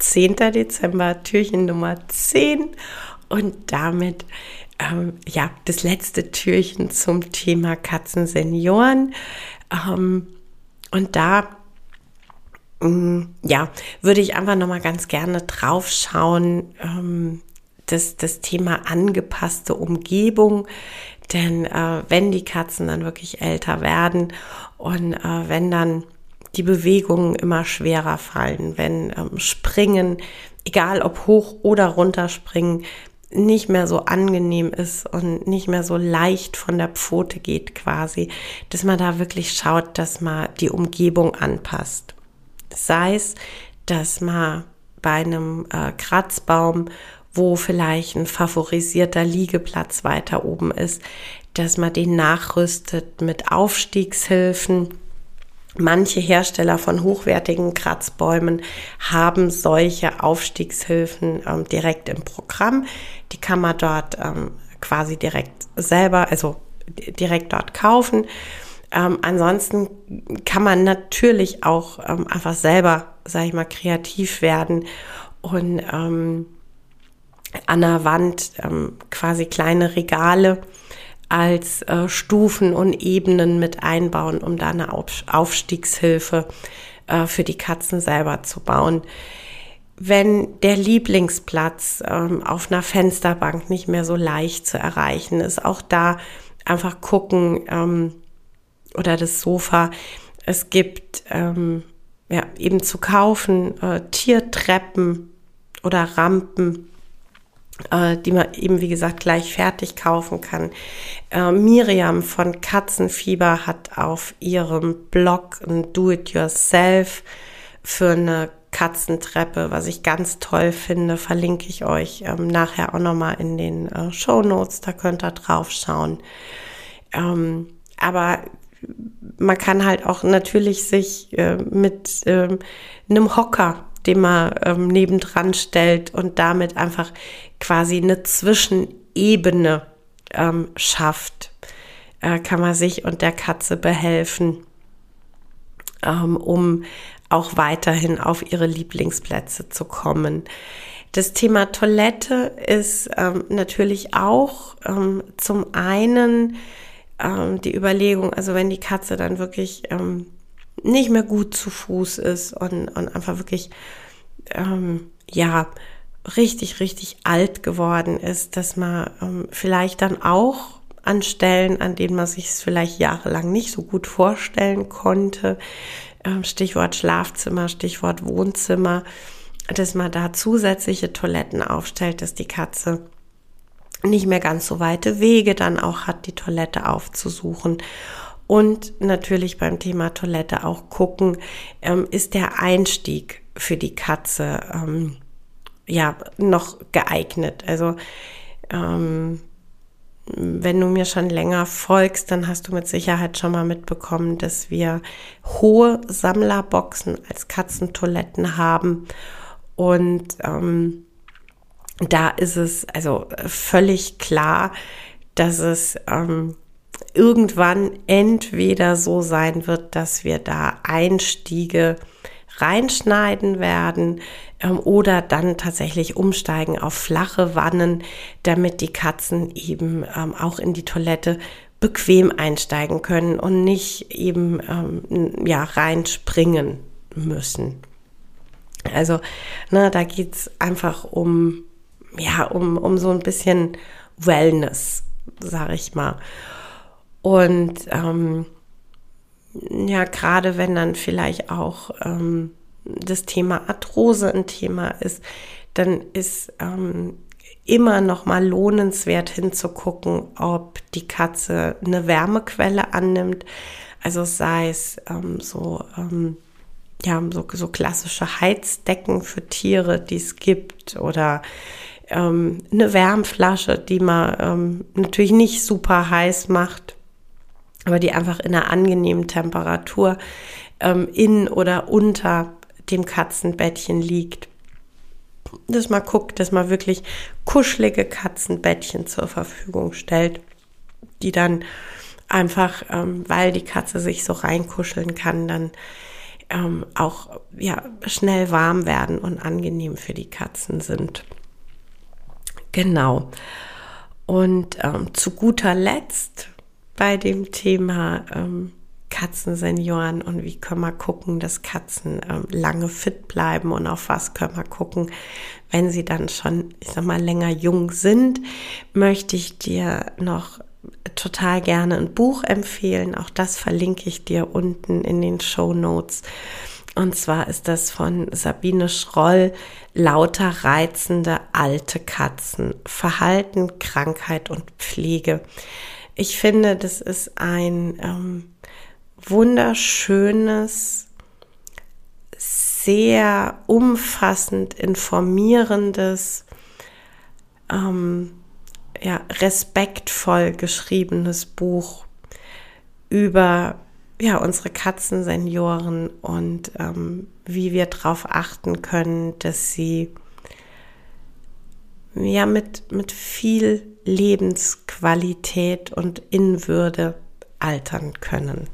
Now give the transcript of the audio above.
10. Dezember, Türchen Nummer 10 und damit ähm, ja das letzte Türchen zum Thema Katzensenioren. Ähm, und da mm, ja, würde ich einfach noch mal ganz gerne drauf schauen, ähm, das, das Thema angepasste Umgebung. Denn äh, wenn die Katzen dann wirklich älter werden und äh, wenn dann die Bewegungen immer schwerer fallen, wenn ähm, Springen, egal ob hoch oder runter springen, nicht mehr so angenehm ist und nicht mehr so leicht von der Pfote geht quasi, dass man da wirklich schaut, dass man die Umgebung anpasst. Sei es, dass man bei einem äh, Kratzbaum, wo vielleicht ein favorisierter Liegeplatz weiter oben ist, dass man den nachrüstet mit Aufstiegshilfen, Manche Hersteller von hochwertigen Kratzbäumen haben solche Aufstiegshilfen ähm, direkt im Programm. Die kann man dort ähm, quasi direkt selber, also direkt dort kaufen. Ähm, ansonsten kann man natürlich auch ähm, einfach selber, sage ich mal, kreativ werden und ähm, an der Wand ähm, quasi kleine Regale als äh, Stufen und Ebenen mit einbauen, um da eine Aufstiegshilfe äh, für die Katzen selber zu bauen. Wenn der Lieblingsplatz ähm, auf einer Fensterbank nicht mehr so leicht zu erreichen ist, auch da einfach gucken ähm, oder das Sofa. Es gibt ähm, ja, eben zu kaufen äh, Tiertreppen oder Rampen, die man eben, wie gesagt, gleich fertig kaufen kann. Äh, Miriam von Katzenfieber hat auf ihrem Blog ein Do-it-yourself für eine Katzentreppe, was ich ganz toll finde, verlinke ich euch ähm, nachher auch nochmal in den äh, Show Notes, da könnt ihr drauf schauen. Ähm, aber man kann halt auch natürlich sich äh, mit äh, einem Hocker den man ähm, nebendran stellt und damit einfach quasi eine Zwischenebene ähm, schafft, äh, kann man sich und der Katze behelfen, ähm, um auch weiterhin auf ihre Lieblingsplätze zu kommen. Das Thema Toilette ist ähm, natürlich auch ähm, zum einen ähm, die Überlegung, also wenn die Katze dann wirklich ähm, nicht mehr gut zu Fuß ist und, und einfach wirklich, ähm, ja, richtig, richtig alt geworden ist, dass man ähm, vielleicht dann auch an Stellen, an denen man sich es vielleicht jahrelang nicht so gut vorstellen konnte, ähm, Stichwort Schlafzimmer, Stichwort Wohnzimmer, dass man da zusätzliche Toiletten aufstellt, dass die Katze nicht mehr ganz so weite Wege dann auch hat, die Toilette aufzusuchen und natürlich beim Thema Toilette auch gucken, ähm, ist der Einstieg für die Katze ähm, ja noch geeignet. Also ähm, wenn du mir schon länger folgst, dann hast du mit Sicherheit schon mal mitbekommen, dass wir hohe Sammlerboxen als Katzentoiletten haben. Und ähm, da ist es also völlig klar, dass es ähm, irgendwann entweder so sein wird, dass wir da Einstiege reinschneiden werden ähm, oder dann tatsächlich umsteigen auf flache Wannen, damit die Katzen eben ähm, auch in die Toilette bequem einsteigen können und nicht eben ähm, ja reinspringen müssen. Also ne, da geht's einfach um ja um, um so ein bisschen Wellness, sag ich mal. Und ähm, ja, gerade wenn dann vielleicht auch ähm, das Thema Arthrose ein Thema ist, dann ist ähm, immer noch mal lohnenswert hinzugucken, ob die Katze eine Wärmequelle annimmt. Also sei es ähm, so, ähm, ja, so, so klassische Heizdecken für Tiere, die es gibt oder ähm, eine Wärmflasche, die man ähm, natürlich nicht super heiß macht aber die einfach in einer angenehmen Temperatur ähm, in oder unter dem Katzenbettchen liegt. Dass man guckt, dass man wirklich kuschelige Katzenbettchen zur Verfügung stellt, die dann einfach, ähm, weil die Katze sich so reinkuscheln kann, dann ähm, auch ja, schnell warm werden und angenehm für die Katzen sind. Genau. Und ähm, zu guter Letzt bei dem Thema ähm, Katzensenioren und wie können wir gucken, dass Katzen ähm, lange fit bleiben und auf was können wir gucken, wenn sie dann schon, ich sag mal, länger jung sind, möchte ich dir noch total gerne ein Buch empfehlen. Auch das verlinke ich dir unten in den Show Notes. Und zwar ist das von Sabine Schroll, lauter reizende alte Katzen, Verhalten, Krankheit und Pflege. Ich finde, das ist ein ähm, wunderschönes, sehr umfassend informierendes, ähm, ja, respektvoll geschriebenes Buch über ja, unsere Katzensenioren und ähm, wie wir darauf achten können, dass sie ja mit, mit viel Lebensqualität und Innenwürde altern können.